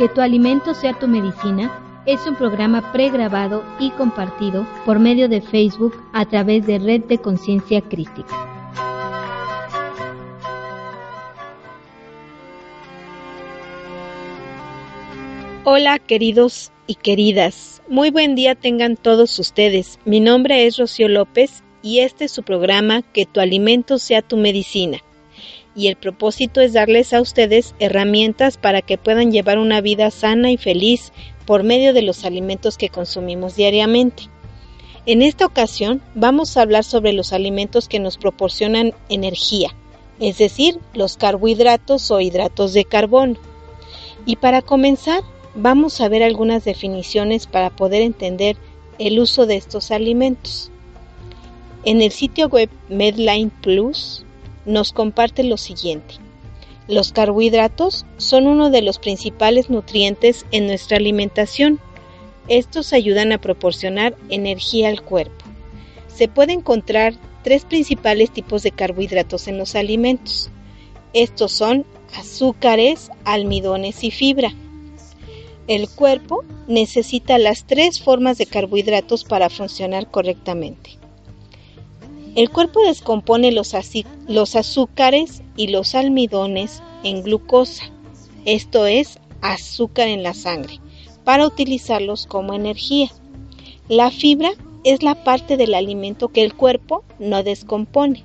Que tu alimento sea tu medicina es un programa pregrabado y compartido por medio de Facebook a través de Red de Conciencia Crística. Hola queridos y queridas, muy buen día tengan todos ustedes. Mi nombre es Rocío López y este es su programa Que tu alimento sea tu medicina y el propósito es darles a ustedes herramientas para que puedan llevar una vida sana y feliz por medio de los alimentos que consumimos diariamente. En esta ocasión vamos a hablar sobre los alimentos que nos proporcionan energía, es decir, los carbohidratos o hidratos de carbono. Y para comenzar, vamos a ver algunas definiciones para poder entender el uso de estos alimentos. En el sitio web Medline Plus nos comparte lo siguiente. Los carbohidratos son uno de los principales nutrientes en nuestra alimentación. Estos ayudan a proporcionar energía al cuerpo. Se puede encontrar tres principales tipos de carbohidratos en los alimentos. Estos son azúcares, almidones y fibra. El cuerpo necesita las tres formas de carbohidratos para funcionar correctamente. El cuerpo descompone los, azúcares y los almidones en glucosa, esto es azúcar en la sangre, para utilizarlos como energía. La fibra es la parte del alimento que el cuerpo no descompone.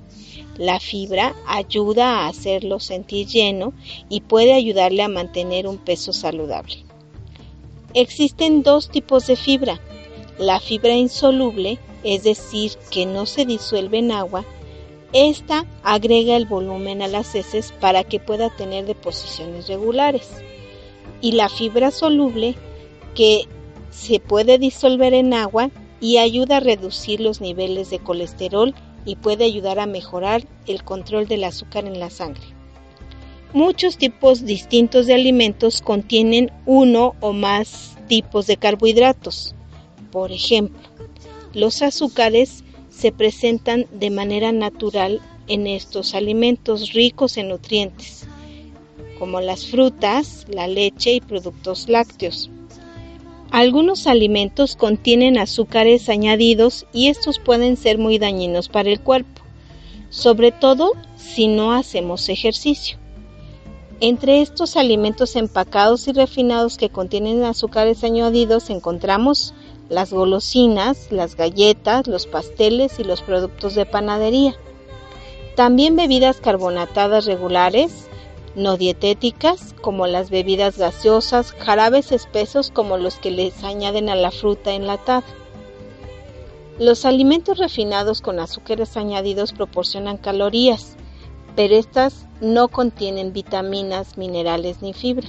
La fibra ayuda a hacerlo sentir lleno y puede ayudarle a mantener un peso saludable. Existen dos tipos de fibra, la fibra insoluble es decir, que no se disuelve en agua, esta agrega el volumen a las heces para que pueda tener deposiciones regulares. Y la fibra soluble, que se puede disolver en agua y ayuda a reducir los niveles de colesterol y puede ayudar a mejorar el control del azúcar en la sangre. Muchos tipos distintos de alimentos contienen uno o más tipos de carbohidratos. Por ejemplo, los azúcares se presentan de manera natural en estos alimentos ricos en nutrientes, como las frutas, la leche y productos lácteos. Algunos alimentos contienen azúcares añadidos y estos pueden ser muy dañinos para el cuerpo, sobre todo si no hacemos ejercicio. Entre estos alimentos empacados y refinados que contienen azúcares añadidos encontramos las golosinas, las galletas, los pasteles y los productos de panadería. También bebidas carbonatadas regulares, no dietéticas, como las bebidas gaseosas, jarabes espesos como los que les añaden a la fruta enlatada. Los alimentos refinados con azúcares añadidos proporcionan calorías, pero estas no contienen vitaminas, minerales ni fibra,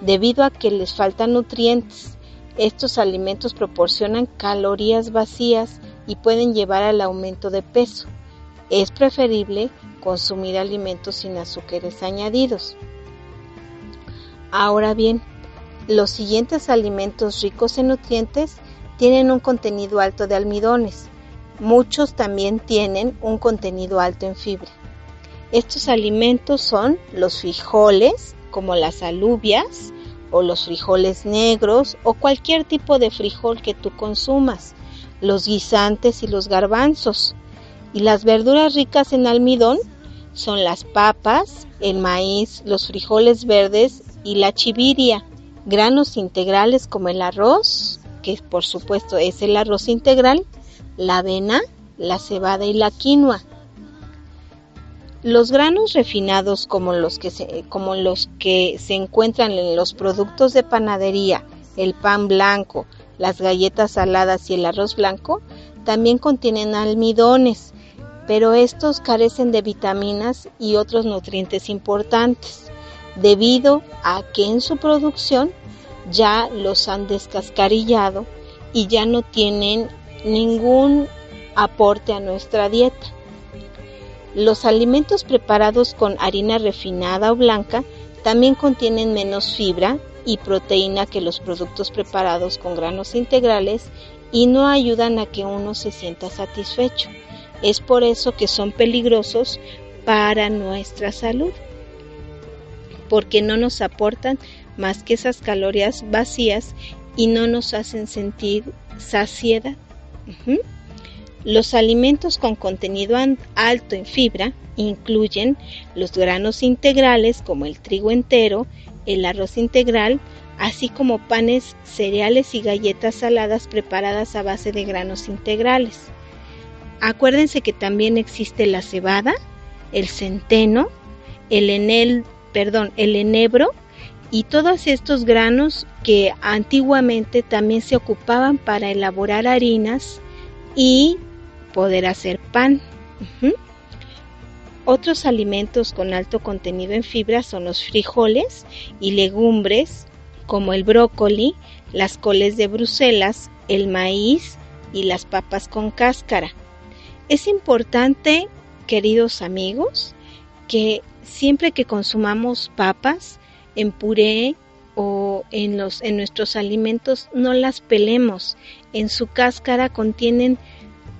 debido a que les faltan nutrientes estos alimentos proporcionan calorías vacías y pueden llevar al aumento de peso. Es preferible consumir alimentos sin azúcares añadidos. Ahora bien, los siguientes alimentos ricos en nutrientes tienen un contenido alto de almidones. Muchos también tienen un contenido alto en fibra. Estos alimentos son los frijoles, como las alubias, o los frijoles negros o cualquier tipo de frijol que tú consumas, los guisantes y los garbanzos. Y las verduras ricas en almidón son las papas, el maíz, los frijoles verdes y la chiviria, granos integrales como el arroz, que por supuesto es el arroz integral, la avena, la cebada y la quinoa. Los granos refinados como los, que se, encuentran en los productos de panadería, el pan blanco, las galletas saladas y el arroz blanco, también contienen almidones, pero estos carecen de vitaminas y otros nutrientes importantes, debido a que en su producción ya los han descascarillado y ya no tienen ningún aporte a nuestra dieta. Los alimentos preparados con harina refinada o blanca también contienen menos fibra y proteína que los productos preparados con granos integrales y no ayudan a que uno se sienta satisfecho. Es por eso que son peligrosos para nuestra salud, porque no nos aportan más que esas calorías vacías y no nos hacen sentir saciedad. Los alimentos con contenido alto en fibra incluyen los granos integrales como el trigo entero, el arroz integral, así como panes, cereales y galletas saladas preparadas a base de granos integrales. Acuérdense que también existe la cebada, el centeno, el enel, perdón, el enebro y todos estos granos que antiguamente también se ocupaban para elaborar harinas y poder hacer pan. Otros alimentos con alto contenido en fibra son los frijoles y legumbres como el brócoli, las coles de Bruselas, el maíz y las papas con cáscara. Es importante, queridos amigos, que siempre que consumamos papas en puré o en, los, en nuestros alimentos no las pelemos. En su cáscara contienen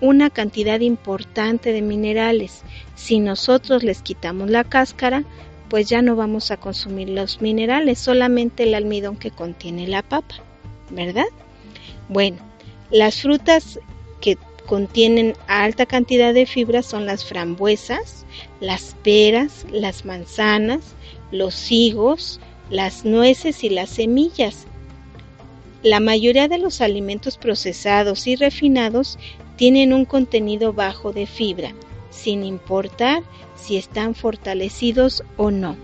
una cantidad importante de minerales. Si nosotros les quitamos la cáscara, pues ya no vamos a consumir los minerales, solamente el almidón que contiene la papa, ¿verdad? Bueno, las frutas que contienen alta cantidad de fibra son las frambuesas, las peras, las manzanas, los higos, las nueces y las semillas. La mayoría de los alimentos procesados y refinados tienen un contenido bajo de fibra, sin importar si están fortalecidos o no.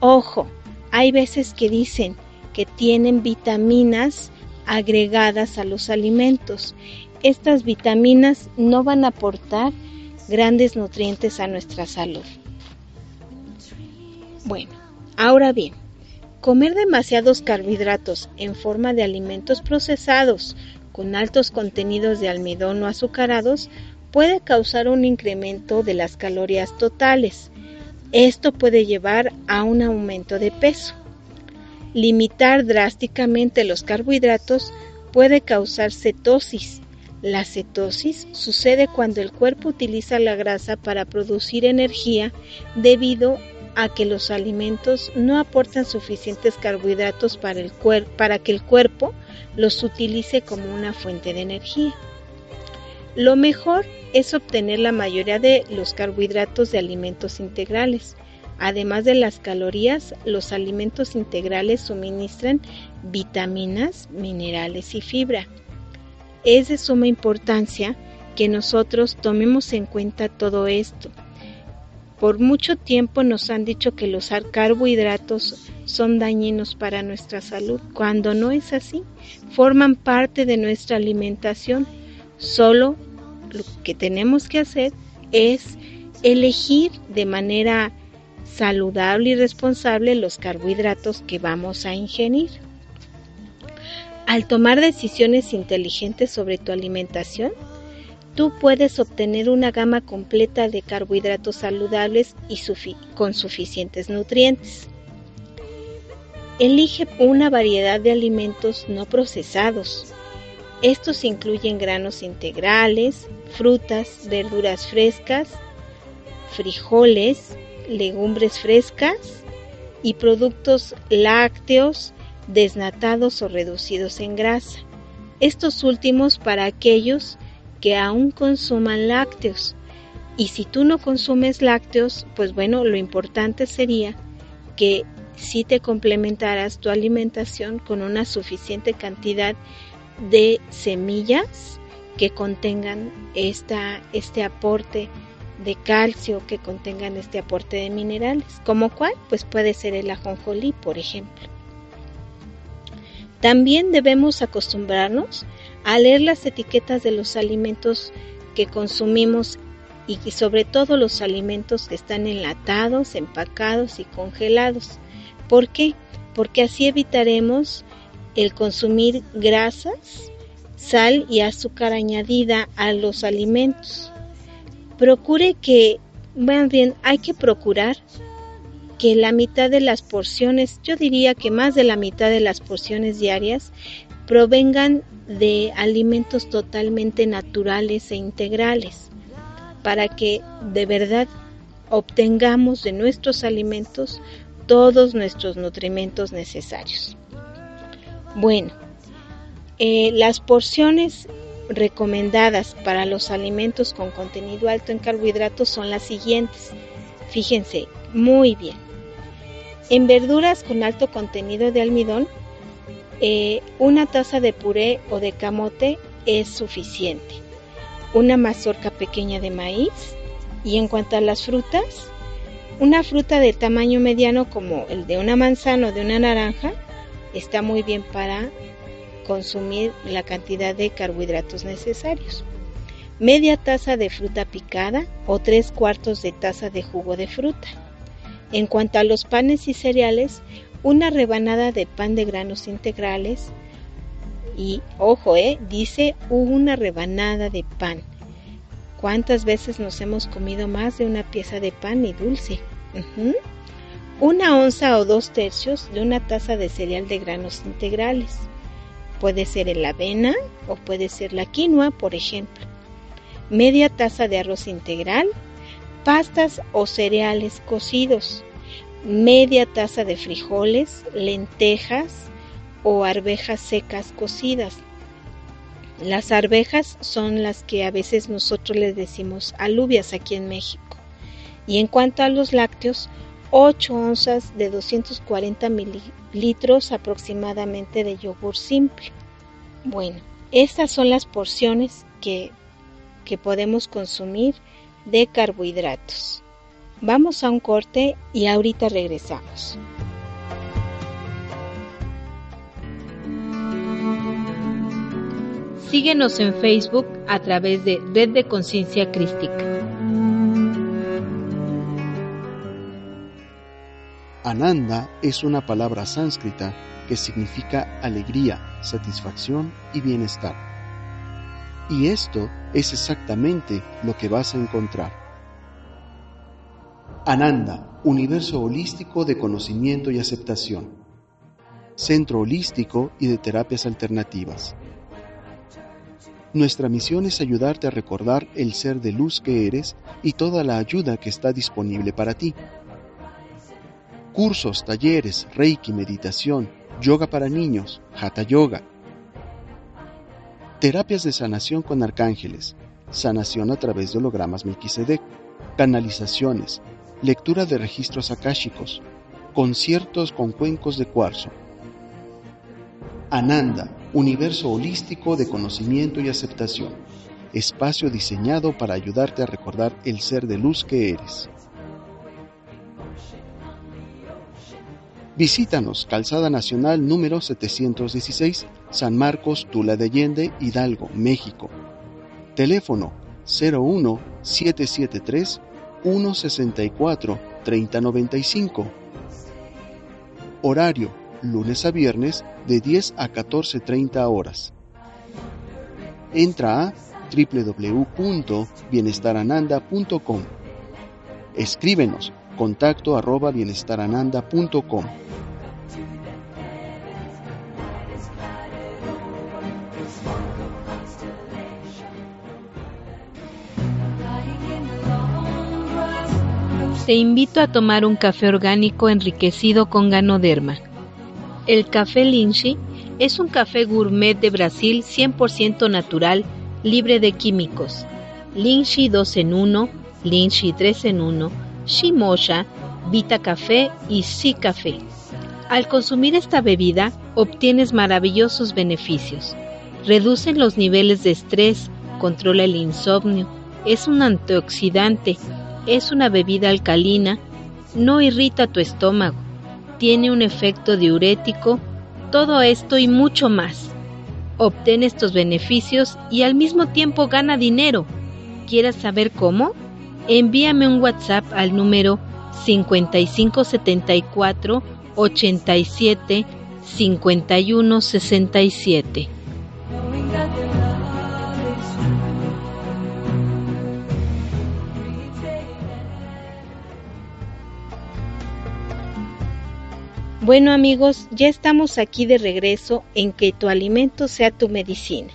Ojo, hay veces que dicen que tienen vitaminas agregadas a los alimentos. Estas vitaminas no van a aportar grandes nutrientes a nuestra salud. Bueno, ahora bien, comer demasiados carbohidratos en forma de alimentos procesados con altos contenidos de almidón o azucarados puede causar un incremento de las calorías totales. Esto puede llevar a un aumento de peso. Limitar drásticamente los carbohidratos puede causar cetosis. La cetosis sucede cuando el cuerpo utiliza la grasa para producir energía debido a que los alimentos no aportan suficientes carbohidratos para, el para que el cuerpo los utilice como una fuente de energía. Lo mejor es obtener la mayoría de los carbohidratos de alimentos integrales. Además de las calorías, los alimentos integrales suministran vitaminas, minerales y fibra. Es de suma importancia que nosotros tomemos en cuenta todo esto por mucho tiempo nos han dicho que los carbohidratos son dañinos para nuestra salud, cuando no es así. Forman parte de nuestra alimentación. Solo lo que tenemos que hacer es elegir de manera saludable y responsable los carbohidratos que vamos a ingerir. Al tomar decisiones inteligentes sobre tu alimentación, tú puedes obtener una gama completa de carbohidratos saludables y con suficientes nutrientes. Elige una variedad de alimentos no procesados. Estos incluyen granos integrales, frutas, verduras frescas, frijoles, legumbres frescas y productos lácteos desnatados o reducidos en grasa. Estos últimos para aquellos que aún consuman lácteos. Y si tú no consumes lácteos, pues bueno, lo importante sería que si te complementaras tu alimentación con una suficiente cantidad de semillas que contengan esta, este aporte de calcio, que contengan este aporte de minerales, como cuál, pues puede ser el ajonjolí, por ejemplo. También debemos acostumbrarnos a leer las etiquetas de los alimentos que consumimos y sobre todo los alimentos que están enlatados, empacados y congelados. ¿Por qué? Porque así evitaremos el consumir grasas, sal y azúcar añadida a los alimentos. Procure que, bueno, bien, hay que procurar que la mitad de las porciones, yo diría que más de la mitad de las porciones diarias, provengan de alimentos totalmente naturales e integrales, para que de verdad obtengamos de nuestros alimentos todos nuestros nutrimentos necesarios. Bueno, eh, las porciones recomendadas para los alimentos con contenido alto en carbohidratos son las siguientes. Fíjense, muy bien. En verduras con alto contenido de almidón, eh, una taza de puré o de camote es suficiente. Una mazorca pequeña de maíz. Y en cuanto a las frutas, una fruta de tamaño mediano como el de una manzana o de una naranja está muy bien para consumir la cantidad de carbohidratos necesarios. Media taza de fruta picada o tres cuartos de taza de jugo de fruta. En cuanto a los panes y cereales, una rebanada de pan de granos integrales y ojo, eh, dice una rebanada de pan. ¿Cuántas veces nos hemos comido más de una pieza de pan y dulce? Una onza o dos tercios de una taza de cereal de granos integrales. Puede ser el avena o puede ser la quinoa, por ejemplo. Media taza de arroz integral, pastas o cereales cocidos, media taza de frijoles, lentejas o arvejas secas cocidas. Las arvejas son las que a veces nosotros les decimos alubias aquí en México. Y en cuanto a los lácteos, 8 onzas de 240 mililitros aproximadamente de yogur simple. Bueno, estas son las porciones que, que podemos consumir de carbohidratos. Vamos a un corte y ahorita regresamos. Síguenos en Facebook a través de Red de Conciencia Crística. Ananda es una palabra sánscrita que significa alegría, satisfacción y bienestar. Y esto es exactamente lo que vas a encontrar. Ananda, universo holístico de conocimiento y aceptación. Centro holístico y de terapias alternativas. Nuestra misión es ayudarte a recordar el ser de luz que eres y toda la ayuda que está disponible para ti cursos, talleres, reiki, meditación, yoga para niños, hatha yoga, terapias de sanación con arcángeles, sanación a través de hologramas Melquisedec, canalizaciones, lectura de registros akáshicos, conciertos con cuencos de cuarzo. Ananda, universo holístico de conocimiento y aceptación, espacio diseñado para ayudarte a recordar el ser de luz que eres. Visítanos, Calzada Nacional número 716, San Marcos, Tula de Allende, Hidalgo, México. Teléfono 01 773 164 3095. Horario lunes a viernes de 10 a 14.30 horas. Entra a www.bienestarananda.com. Escríbenos contacto arroba bienestarananda.com. Te invito a tomar un café orgánico enriquecido con ganoderma. El café Linchi es un café gourmet de Brasil 100% natural, libre de químicos. Linchi 2 en 1, Linchi 3 en 1, Shimosha, Vita Café y Si Café. Al consumir esta bebida obtienes maravillosos beneficios. Reducen los niveles de estrés, controla el insomnio, es un antioxidante, es una bebida alcalina, no irrita tu estómago, tiene un efecto diurético, todo esto y mucho más. Obtén estos beneficios y al mismo tiempo gana dinero. ¿Quieres saber cómo? envíame un WhatsApp al número 5574 87 51 Bueno amigos, ya estamos aquí de regreso en que tu alimento sea tu medicina.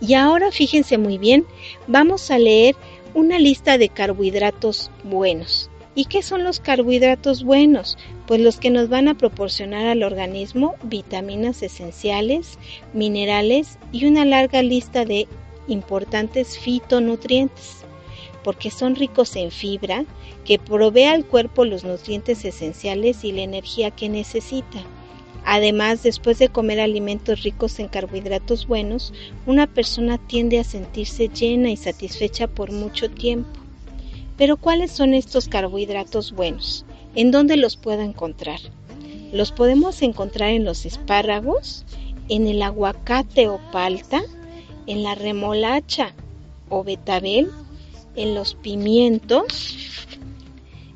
Y ahora fíjense muy bien, vamos a leer una lista de carbohidratos buenos. ¿Y qué son los carbohidratos buenos? Pues los que nos van a proporcionar al organismo vitaminas esenciales, minerales y una larga lista de importantes fitonutrientes, porque son ricos en fibra, que provee al cuerpo los nutrientes esenciales y la energía que necesita. Además, después de comer alimentos ricos en carbohidratos buenos, una persona tiende a sentirse llena y satisfecha por mucho tiempo. Pero ¿cuáles son estos carbohidratos buenos? ¿En dónde los puedo encontrar? Los podemos encontrar en los espárragos, en el aguacate o palta, en la remolacha o betabel, en los pimientos,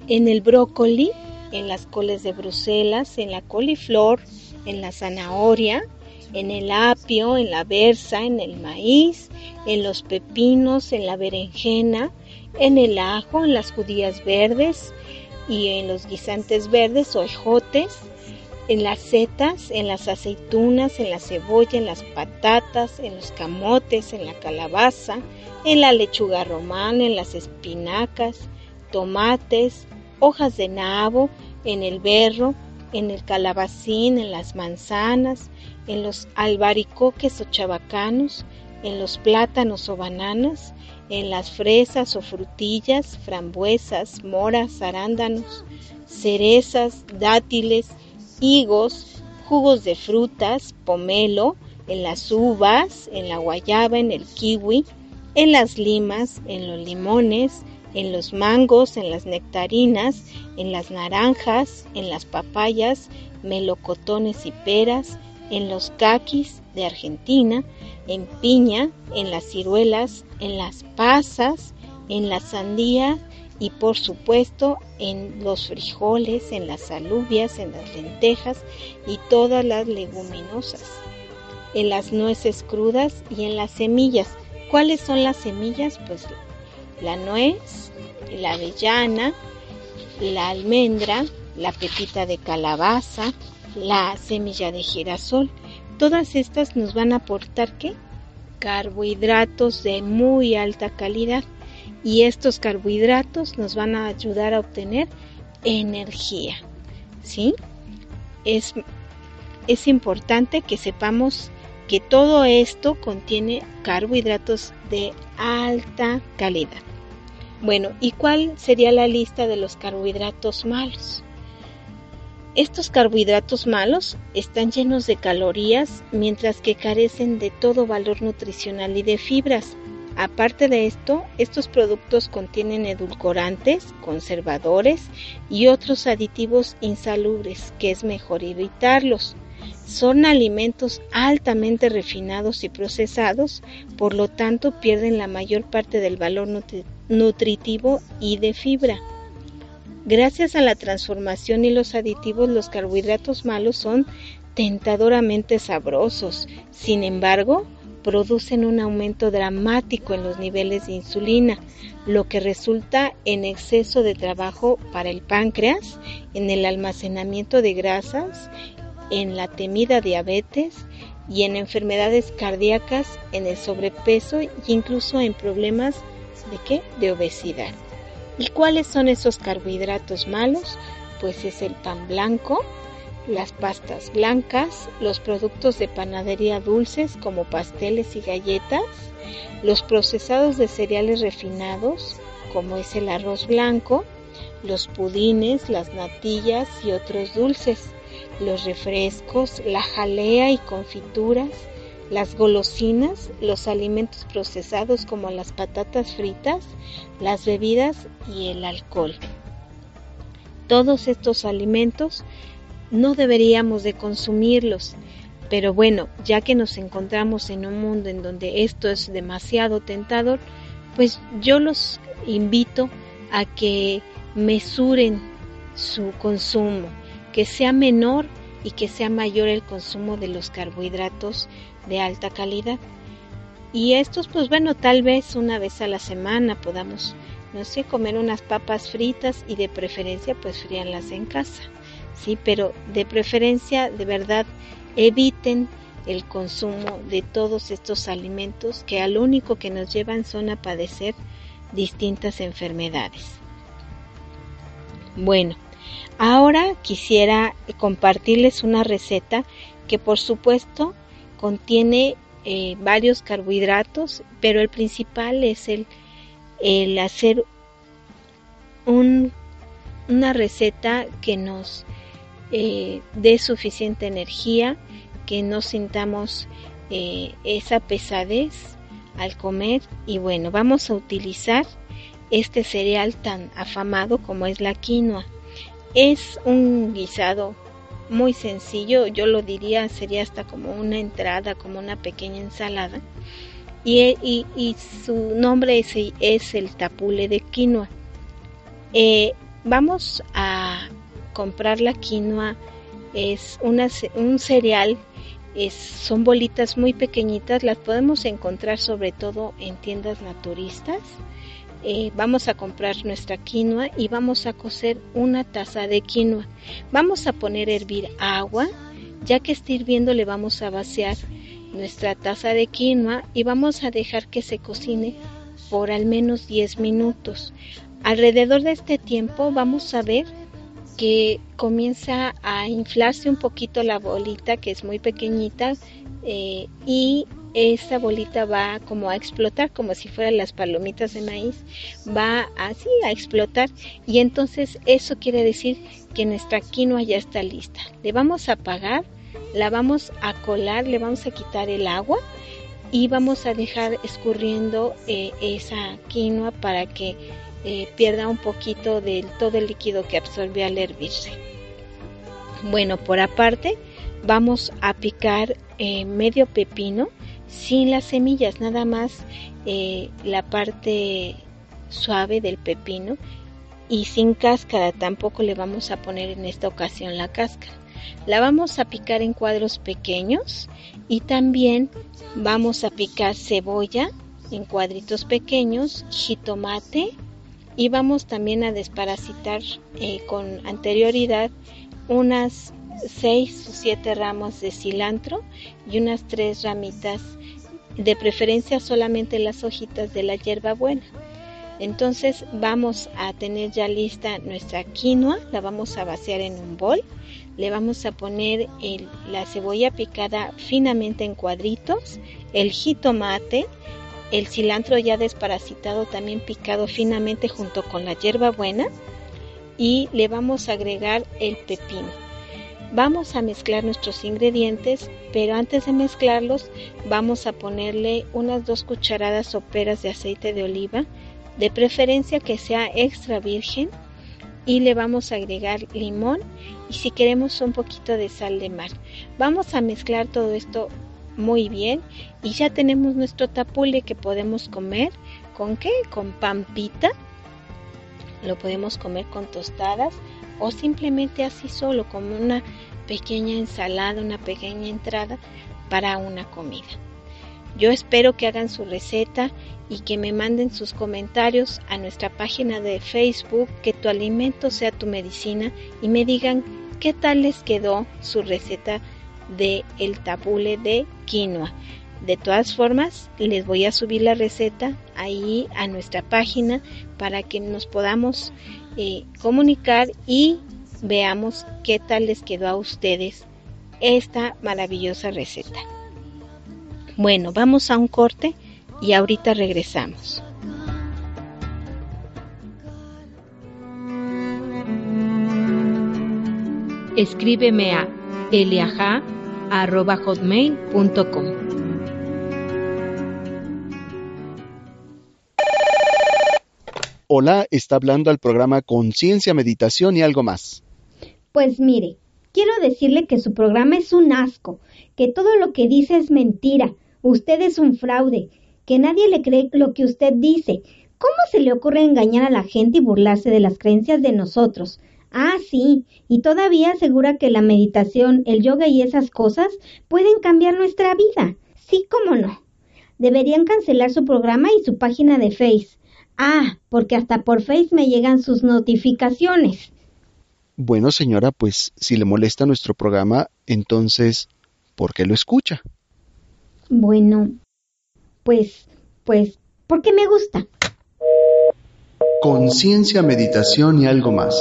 en el brócoli, en las coles de Bruselas, en la coliflor, en la zanahoria, en el apio, en la berza, en el maíz, en los pepinos, en la berenjena, en el ajo, en las judías verdes y en los guisantes verdes o ejotes, en las setas, en las aceitunas, en la cebolla, en las patatas, en los camotes, en la calabaza, en la lechuga romana, en las espinacas, tomates, hojas de nabo, en el berro, en el calabacín, en las manzanas, en los albaricoques o chabacanos, en los plátanos o bananas, en las fresas o frutillas, frambuesas, moras, arándanos, cerezas, dátiles, higos, jugos de frutas, pomelo, en las uvas, en la guayaba, en el kiwi, en las limas, en los limones, en los mangos, en las nectarinas, en las naranjas, en las papayas, melocotones y peras, en los caquis de Argentina, en piña, en las ciruelas, en las pasas, en la sandía y por supuesto en los frijoles, en las alubias, en las lentejas y todas las leguminosas, en las nueces crudas y en las semillas. ¿Cuáles son las semillas? Pues la nuez, la avellana, la almendra, la pepita de calabaza, la semilla de girasol. Todas estas nos van a aportar qué? Carbohidratos de muy alta calidad y estos carbohidratos nos van a ayudar a obtener energía. ¿Sí? Es, es importante que sepamos que todo esto contiene carbohidratos de alta calidad. Bueno, ¿y cuál sería la lista de los carbohidratos malos? Estos carbohidratos malos están llenos de calorías mientras que carecen de todo valor nutricional y de fibras. Aparte de esto, estos productos contienen edulcorantes, conservadores y otros aditivos insalubres que es mejor evitarlos. Son alimentos altamente refinados y procesados, por lo tanto pierden la mayor parte del valor nutritivo y de fibra. Gracias a la transformación y los aditivos, los carbohidratos malos son tentadoramente sabrosos. Sin embargo, producen un aumento dramático en los niveles de insulina, lo que resulta en exceso de trabajo para el páncreas, en el almacenamiento de grasas, en la temida diabetes y en enfermedades cardíacas, en el sobrepeso e incluso en problemas de qué? De obesidad. ¿Y cuáles son esos carbohidratos malos? Pues es el pan blanco, las pastas blancas, los productos de panadería dulces como pasteles y galletas, los procesados de cereales refinados como es el arroz blanco, los pudines, las natillas y otros dulces, los refrescos, la jalea y confituras, las golosinas, los alimentos procesados como las patatas fritas, las bebidas y el alcohol. Todos estos alimentos no deberíamos de consumirlos, pero bueno, ya que nos encontramos en un mundo en donde esto es demasiado tentador, pues yo los invito a que mesuren su consumo, que sea menor y que sea mayor el consumo de los carbohidratos de alta calidad. Y estos, pues bueno, tal vez una vez a la semana podamos, no sé, comer unas papas fritas y de preferencia pues fríanlas en casa. Sí, pero de preferencia, de verdad, eviten el consumo de todos estos alimentos que al único que nos llevan son a padecer distintas enfermedades. Bueno, ahora quisiera compartirles una receta que por supuesto contiene eh, varios carbohidratos, pero el principal es el, el hacer un, una receta que nos eh, dé suficiente energía, que no sintamos eh, esa pesadez al comer y bueno, vamos a utilizar este cereal tan afamado como es la quinoa. Es un guisado muy sencillo, yo lo diría sería hasta como una entrada, como una pequeña ensalada. Y, y, su nombre es, es, el tapule de quinoa. Eh, vamos a comprar la quinoa, es un cereal, es, son bolitas muy pequeñitas, las podemos encontrar sobre todo en tiendas naturistas. Eh, vamos a comprar nuestra quinoa y vamos a cocer una taza de quinoa. Vamos a poner a hervir agua, ya que esté hirviendo le vamos a vaciar nuestra taza de quinoa y vamos a dejar que se cocine por al menos 10 minutos. Alrededor de este tiempo vamos a ver que comienza a inflarse un poquito la bolita que es muy pequeñita eh, y esa bolita va como a explotar, como si fueran las palomitas de maíz, va así a explotar y entonces eso quiere decir que nuestra quinoa ya está lista. Le vamos a apagar, la vamos a colar, le vamos a quitar el agua y vamos a dejar escurriendo eh, esa quinoa para que eh, pierda un poquito de todo el líquido que absorbe al hervirse. Bueno, por aparte vamos a picar eh, medio pepino sin las semillas, nada más eh, la parte suave del pepino y sin cáscara, tampoco le vamos a poner en esta ocasión la cáscara. La vamos a picar en cuadros pequeños y también vamos a picar cebolla en cuadritos pequeños, jitomate y vamos también a desparasitar eh, con anterioridad unas 6 o 7 ramos de cilantro y unas 3 ramitas, de preferencia solamente las hojitas de la hierbabuena. Entonces vamos a tener ya lista nuestra quinoa, la vamos a vaciar en un bol, le vamos a poner la cebolla picada finamente en cuadritos, el jitomate, el cilantro ya desparasitado también picado finamente junto con la hierbabuena y le vamos a agregar el pepino. Vamos a mezclar nuestros ingredientes, pero antes de mezclarlos vamos a ponerle unas dos cucharadas soperas de aceite de oliva, de preferencia que sea extra virgen, y le vamos a agregar limón y si queremos un poquito de sal de mar. Vamos a mezclar todo esto muy bien y ya tenemos nuestro tapule que podemos comer con qué? Con pampita. Lo podemos comer con tostadas o simplemente así solo como una pequeña ensalada, una pequeña entrada para una comida. Yo espero que hagan su receta y que me manden sus comentarios a nuestra página de Facebook, que tu alimento sea tu medicina, y me digan qué tal les quedó su receta de el tabule de quinoa. De todas formas, les voy a subir la receta ahí a nuestra página para que nos podamos eh, comunicar y veamos qué tal les quedó a ustedes esta maravillosa receta. Bueno, vamos a un corte y ahorita regresamos. Escríbeme a eliaja.hotmail.com Hola, está hablando al programa Conciencia, Meditación y algo más. Pues mire, quiero decirle que su programa es un asco, que todo lo que dice es mentira, usted es un fraude, que nadie le cree lo que usted dice. ¿Cómo se le ocurre engañar a la gente y burlarse de las creencias de nosotros? Ah, sí, y todavía asegura que la meditación, el yoga y esas cosas pueden cambiar nuestra vida. Sí, cómo no. Deberían cancelar su programa y su página de Face. Ah, porque hasta por Face me llegan sus notificaciones. Bueno, señora, pues si le molesta nuestro programa, entonces, ¿por qué lo escucha? Bueno, pues, pues, porque me gusta. Conciencia, meditación y algo más.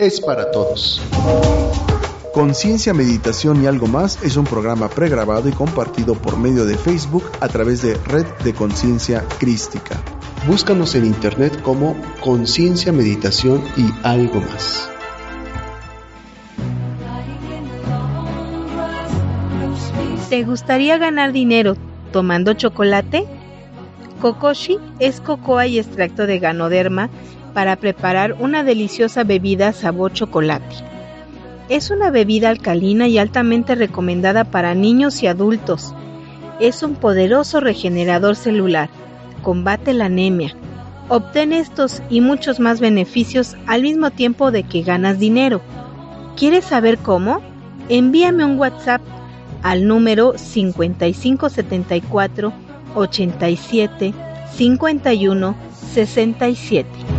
Es para todos. Conciencia, Meditación y algo más es un programa pregrabado y compartido por medio de Facebook a través de Red de Conciencia Crística. Búscanos en internet como Conciencia, Meditación y algo más. ¿Te gustaría ganar dinero tomando chocolate? Kokoshi es cocoa y extracto de ganoderma para preparar una deliciosa bebida sabor chocolate. Es una bebida alcalina y altamente recomendada para niños y adultos. Es un poderoso regenerador celular. Combate la anemia. Obtén estos y muchos más beneficios al mismo tiempo de que ganas dinero. ¿Quieres saber cómo? Envíame un WhatsApp al número 5574 87 51 67.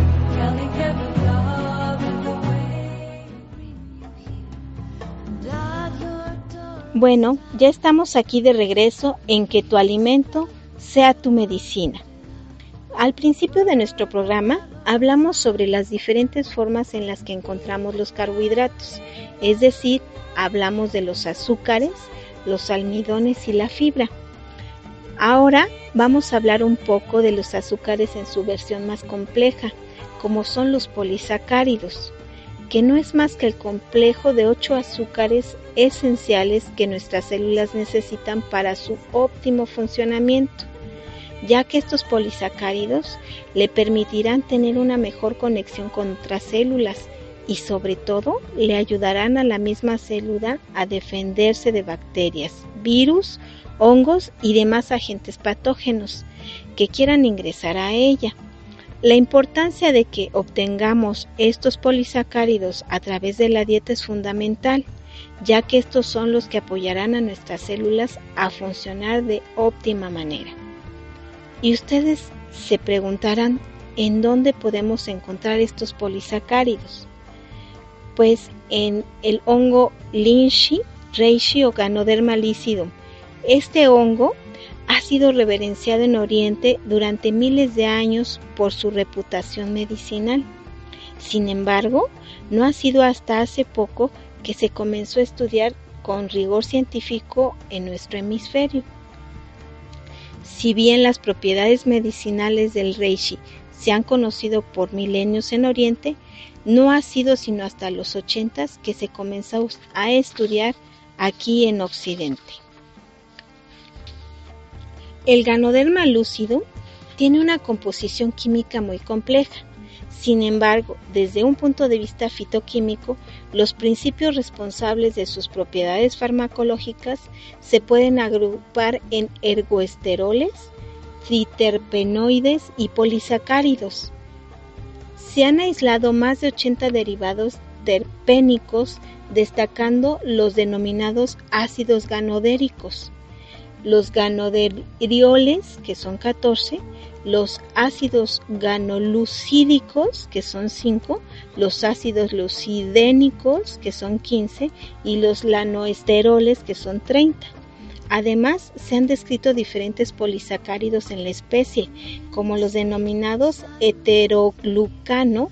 Bueno, ya estamos aquí de regreso en que tu alimento sea tu medicina. Al principio de nuestro programa hablamos sobre las diferentes formas en las que encontramos los carbohidratos, es decir, hablamos de los azúcares, los almidones y la fibra. Ahora vamos a hablar un poco de los azúcares en su versión más compleja, como son los polisacáridos que no es más que el complejo de ocho azúcares esenciales que nuestras células necesitan para su óptimo funcionamiento, ya que estos polisacáridos le permitirán tener una mejor conexión con otras células y sobre todo le ayudarán a la misma célula a defenderse de bacterias, virus, hongos y demás agentes patógenos que quieran ingresar a ella. La importancia de que obtengamos estos polisacáridos a través de la dieta es fundamental, ya que estos son los que apoyarán a nuestras células a funcionar de óptima manera. Y ustedes se preguntarán en dónde podemos encontrar estos polisacáridos. Pues en el hongo Lynchy, Reishi o Ganoderma licidum. Este hongo ha sido reverenciado en Oriente durante miles de años por su reputación medicinal. Sin embargo, no ha sido hasta hace poco que se comenzó a estudiar con rigor científico en nuestro hemisferio. Si bien las propiedades medicinales del reishi se han conocido por milenios en Oriente, no ha sido sino hasta los ochentas que se comenzó a estudiar aquí en Occidente. El ganoderma lúcido tiene una composición química muy compleja. Sin embargo, desde un punto de vista fitoquímico, los principios responsables de sus propiedades farmacológicas se pueden agrupar en ergoesteroles, triterpenoides y polisacáridos. Se han aislado más de 80 derivados terpénicos, destacando los denominados ácidos ganodéricos los ganoderioles, que son 14, los ácidos ganolucídicos, que son 5, los ácidos lucidénicos, que son 15, y los lanoesteroles, que son 30. Además, se han descrito diferentes polisacáridos en la especie, como los denominados heteroglucano,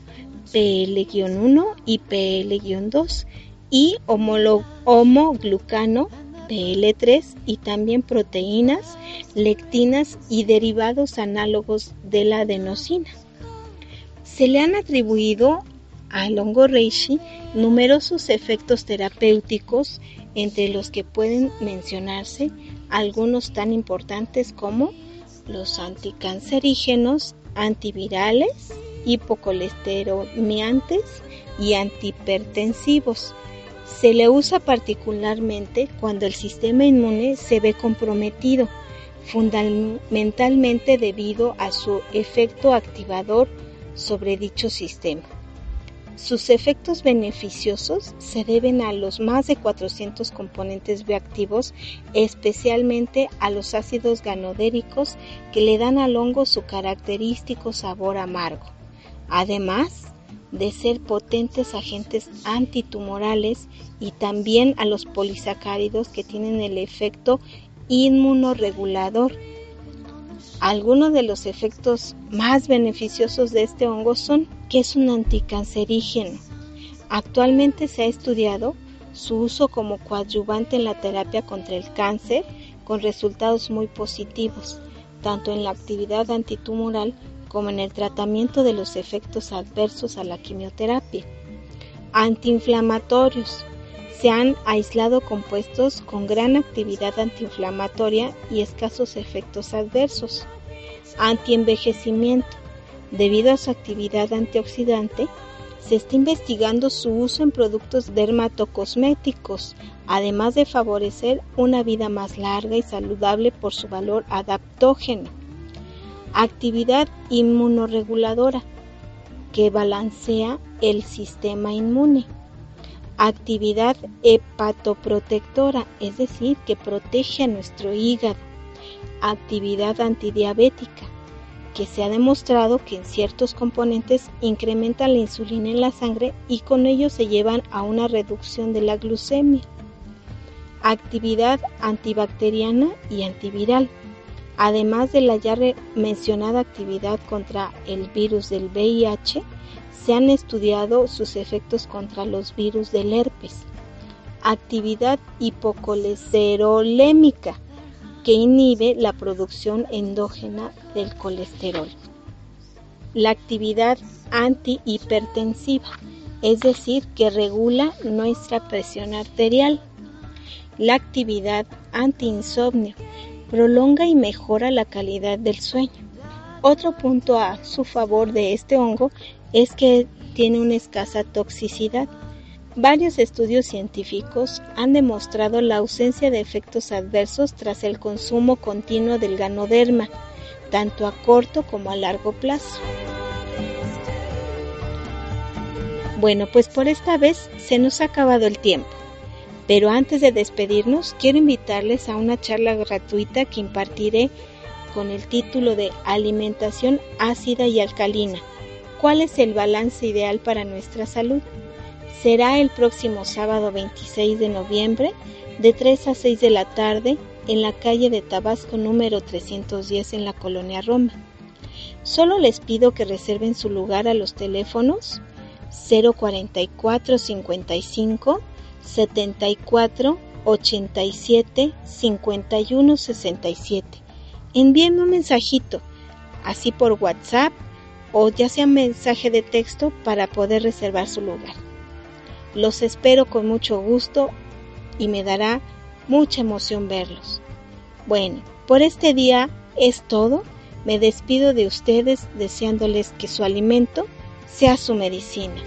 PL-1 y PL-2, y homoglucano, PL3 y también proteínas, lectinas y derivados análogos de la adenosina. Se le han atribuido al hongo reishi numerosos efectos terapéuticos, entre los que pueden mencionarse algunos tan importantes como los anticancerígenos, antivirales, hipocolesterolmiantes y antihipertensivos, se le usa particularmente cuando el sistema inmune se ve comprometido, fundamentalmente debido a su efecto activador sobre dicho sistema. Sus efectos beneficiosos se deben a los más de 400 componentes bioactivos, especialmente a los ácidos ganodéricos que le dan al hongo su característico sabor amargo. Además, de ser potentes agentes antitumorales y también a los polisacáridos que tienen el efecto inmunoregulador. Algunos de los efectos más beneficiosos de este hongo son que es un anticancerígeno, Actualmente se ha estudiado su uso como coadyuvante en la terapia contra el cáncer con resultados muy positivos, tanto en la actividad antitumoral como en el tratamiento de los efectos adversos a la quimioterapia. Antiinflamatorios. Se han aislado compuestos con gran actividad antiinflamatoria y escasos efectos adversos. Antienvejecimiento. Debido a su actividad antioxidante, se está investigando su uso en productos dermatocosméticos, además de favorecer una vida más larga y saludable por su valor adaptógeno. Actividad inmunoreguladora, que balancea el sistema inmune. Actividad hepatoprotectora, es decir, que protege a nuestro hígado. Actividad antidiabética, que se ha demostrado que en ciertos componentes incrementan la insulina en la sangre y con ello se llevan a una reducción de la glucemia. Actividad antibacteriana y antiviral. Además de la ya mencionada actividad contra el virus del VIH, se han estudiado sus efectos contra los virus del herpes. Actividad hipocolesterolémica que inhibe la producción endógena del colesterol. La actividad antihipertensiva, es decir, que regula nuestra presión arterial. La actividad antiinsomnio prolonga y mejora la calidad del sueño. Otro punto a su favor de este hongo es que tiene una escasa toxicidad Varios estudios científicos han demostrado la ausencia de efectos adversos tras el consumo continuo del ganoderma, tanto a corto como a largo plazo. Bueno, pues por esta vez se nos ha acabado el tiempo. Pero antes de despedirnos, quiero invitarles a una charla gratuita que impartiré con el título de Alimentación ácida y alcalina. ¿Cuál es el balance ideal para nuestra salud? será el próximo sábado 26 de noviembre de 3 a 6 de la tarde en la calle de Tabasco número 310 en la colonia Roma. Solo les pido que reserven su lugar a los teléfonos 044 55 74 87 51 67. Envíenme un mensajito, así por WhatsApp o ya sea mensaje de texto para poder reservar su lugar. Los espero con mucho gusto y me dará mucha emoción verlos. Bueno, por este día es todo. Me despido de ustedes deseándoles que su alimento sea su medicina.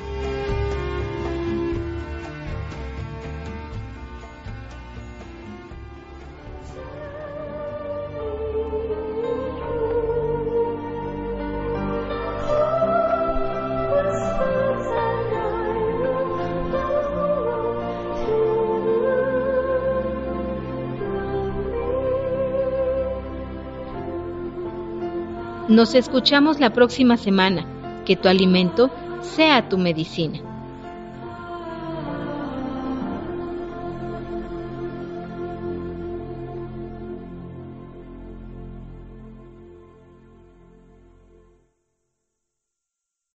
Nos escuchamos la próxima semana. Que tu alimento sea tu medicina.